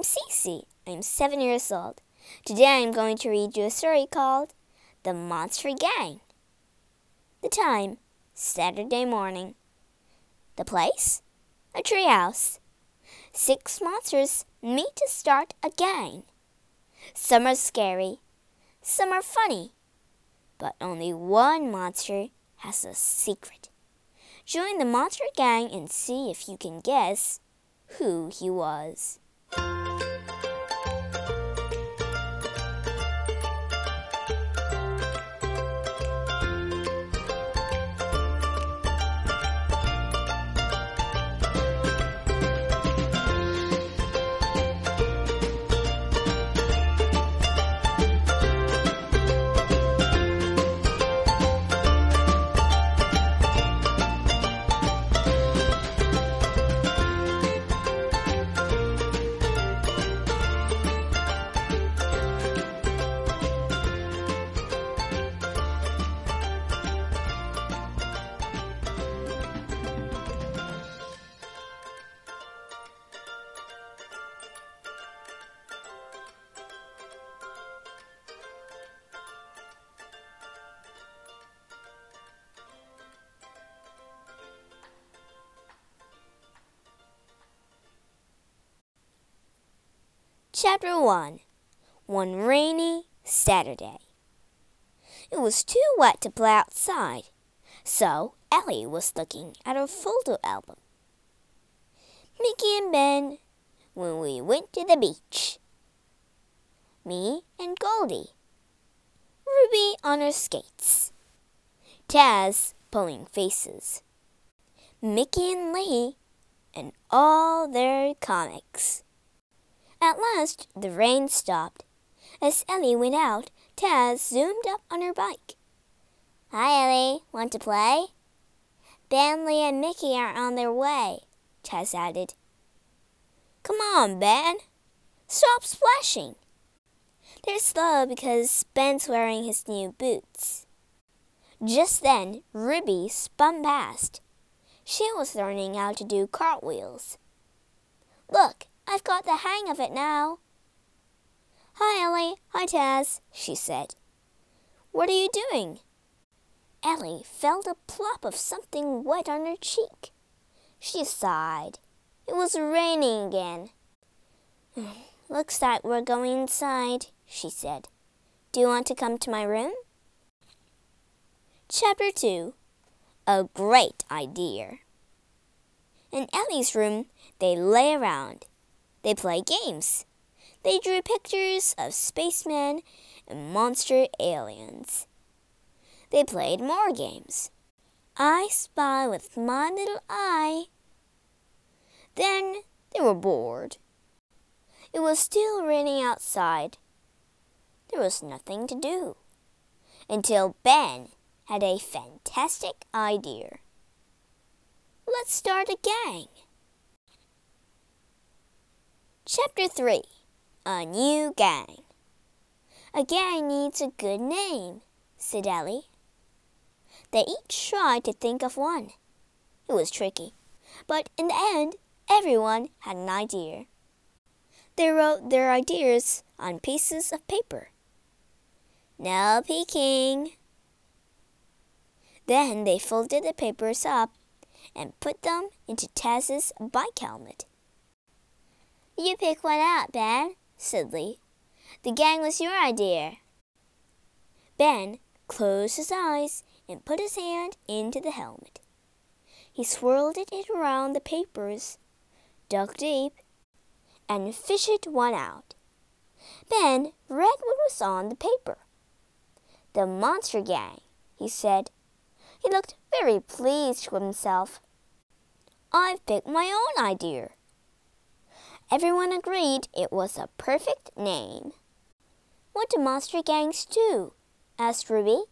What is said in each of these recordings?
I'm Cece. I'm seven years old. Today I'm going to read you a story called The Monster Gang. The time, Saturday morning. The place, a treehouse. Six monsters meet to start a gang. Some are scary, some are funny, but only one monster has a secret. Join the monster gang and see if you can guess who he was. Chapter 1 One rainy Saturday. It was too wet to play outside, so Ellie was looking at her photo album. Mickey and Ben, when we went to the beach. Me and Goldie. Ruby on her skates. Taz pulling faces. Mickey and Lee and all their comics. At last the rain stopped. As Ellie went out, Taz zoomed up on her bike. Hi, Ellie. Want to play? Ben, Lee, and Mickey are on their way, Taz added. Come on, Ben. Stop splashing. They're slow because Ben's wearing his new boots. Just then, Ruby spun past. She was learning how to do cartwheels. Look, I've got the hang of it now. Hi, Ellie. Hi, Taz, she said. What are you doing? Ellie felt a plop of something wet on her cheek. She sighed. It was raining again. Looks like we're going inside, she said. Do you want to come to my room? Chapter 2 A Great Idea. In Ellie's room, they lay around. They play games. They drew pictures of spacemen and monster aliens. They played more games. I spy with my little eye. Then they were bored. It was still raining outside. There was nothing to do until Ben had a fantastic idea. Let's start a gang. Chapter 3 A New Gang. A gang needs a good name, said Ellie. They each tried to think of one. It was tricky, but in the end, everyone had an idea. They wrote their ideas on pieces of paper. No peeking. Then they folded the papers up and put them into Taz's bike helmet. You pick one out, Ben, said Lee. The gang was your idea. Ben closed his eyes and put his hand into the helmet. He swirled it around the papers, dug deep, and fished one out. Ben read what was on the paper. The Monster Gang, he said. He looked very pleased with himself. I've picked my own idea. Everyone agreed it was a perfect name. What do monster gangs do? asked Ruby.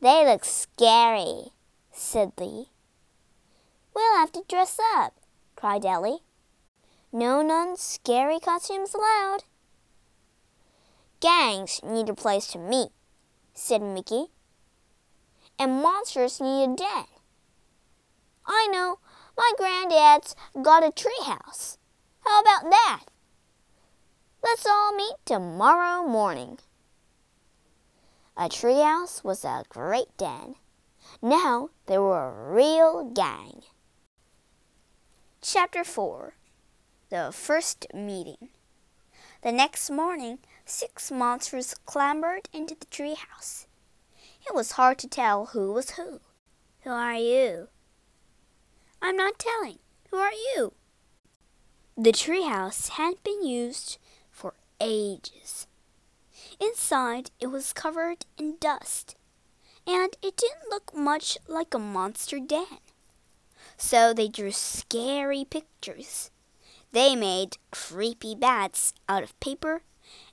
They look scary, said Lee. We'll have to dress up, cried Ellie. No non-scary costumes allowed. Gangs need a place to meet, said Mickey. And monsters need a den. I know, my granddad's got a treehouse. How about that? Let's all meet tomorrow morning. A treehouse was a great den. Now they were a real gang. Chapter 4 The First Meeting The next morning, six monsters clambered into the treehouse. It was hard to tell who was who. Who are you? I'm not telling. Who are you? The treehouse hadn't been used for ages. Inside, it was covered in dust, and it didn't look much like a monster den. So they drew scary pictures. They made creepy bats out of paper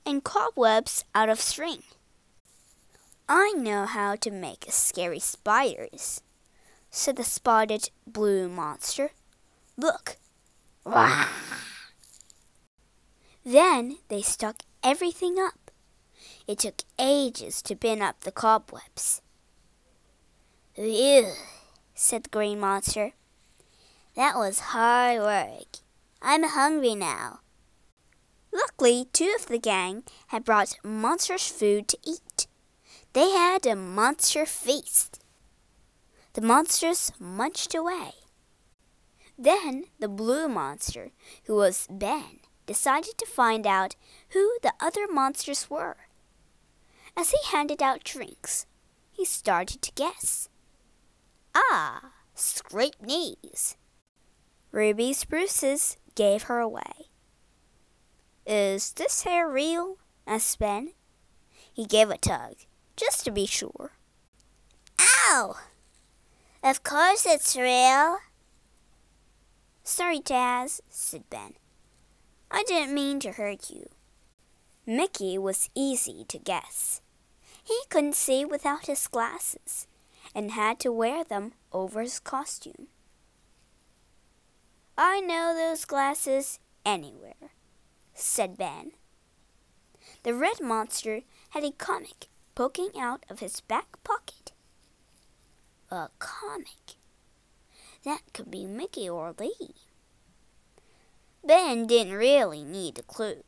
and cobwebs out of string. I know how to make scary spiders, said the spotted blue monster. Look. Then they stuck everything up. It took ages to bin up the cobwebs. Phew, said the green monster. That was hard work. I'm hungry now. Luckily, two of the gang had brought monstrous food to eat. They had a monster feast. The monsters munched away. Then the blue monster, who was Ben, decided to find out who the other monsters were. As he handed out drinks, he started to guess. Ah, scrape knees. Ruby Spruces gave her away. Is this hair real? asked Ben. He gave a tug just to be sure. Ow! Of course it's real. Sorry, Taz, said Ben. I didn't mean to hurt you. Mickey was easy to guess. He couldn't see without his glasses and had to wear them over his costume. I know those glasses anywhere, said Ben. The red monster had a comic poking out of his back pocket. A comic. That could be Mickey or Lee. Ben didn't really need a clue,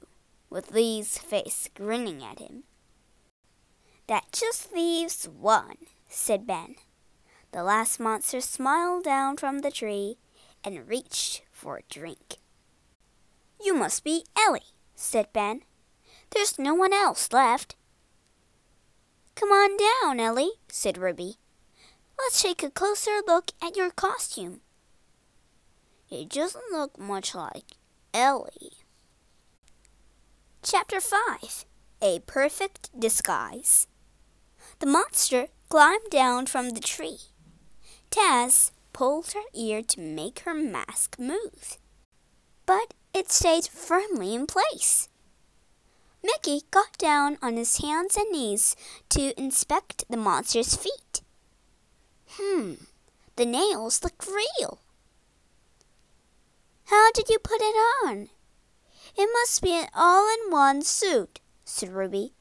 with Lee's face grinning at him. That just leaves one, said Ben. The last monster smiled down from the tree and reached for a drink. You must be Ellie, said Ben. There's no one else left. Come on down, Ellie, said Ruby. Let's take a closer look at your costume. It doesn't look much like Ellie. Chapter 5 A Perfect Disguise. The monster climbed down from the tree. Taz pulled her ear to make her mask move, but it stayed firmly in place. Mickey got down on his hands and knees to inspect the monster's feet. Hmm, the nails look real. How did you put it on? It must be an all in one suit, said Ruby.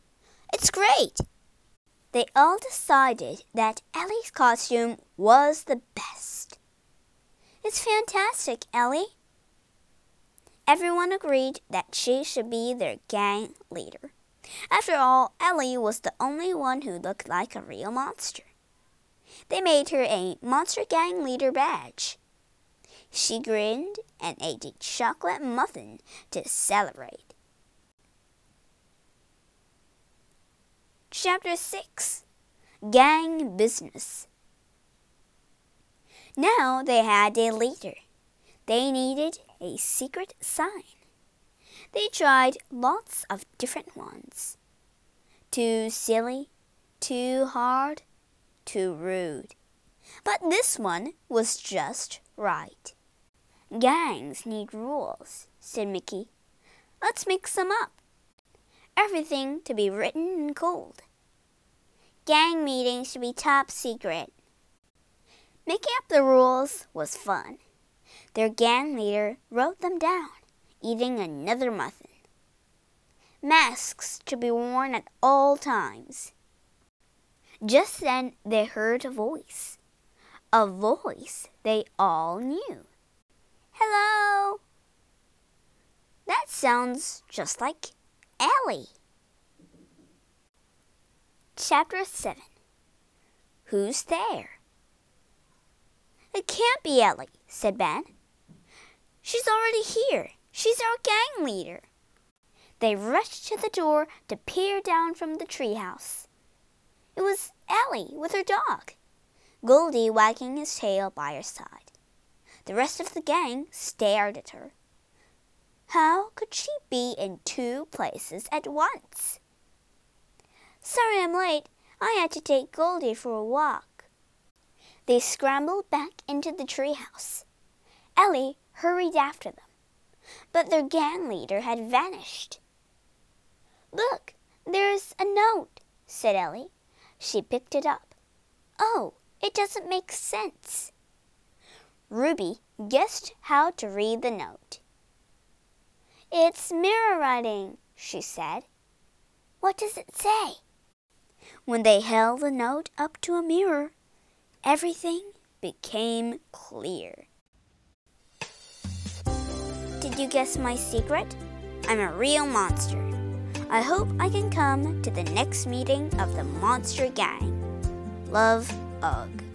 It's great. They all decided that Ellie's costume was the best. It's fantastic, Ellie, Everyone agreed that she should be their gang leader. After all, Ellie was the only one who looked like a real monster. They made her a Monster Gang Leader badge. She grinned and ate a chocolate muffin to celebrate. Chapter 6 Gang Business Now they had a leader. They needed a secret sign. They tried lots of different ones. Too silly, too hard, too rude. But this one was just right. Gangs need rules, said Mickey. Let's mix them up. Everything to be written in gold. Gang meetings should be top secret. Making up the rules was fun. Their gang leader wrote them down, eating another muffin. Masks to be worn at all times. Just then they heard a voice. A voice they all knew. Hello! That sounds just like Ellie. Chapter 7 Who's there? It can't be Ellie, said Ben. She's already here. She's our gang leader. They rushed to the door to peer down from the treehouse. It was Ellie with her dog, Goldie wagging his tail by her side. The rest of the gang stared at her. How could she be in two places at once? Sorry I'm late. I had to take Goldie for a walk. They scrambled back into the treehouse. Ellie hurried after them, but their gang leader had vanished. Look, there's a note, said Ellie. She picked it up. Oh, it doesn't make sense. Ruby guessed how to read the note. It's mirror writing, she said. What does it say? When they held the note up to a mirror, everything became clear. Did you guess my secret? I'm a real monster. I hope I can come to the next meeting of the Monster Gang. Love, Ugg.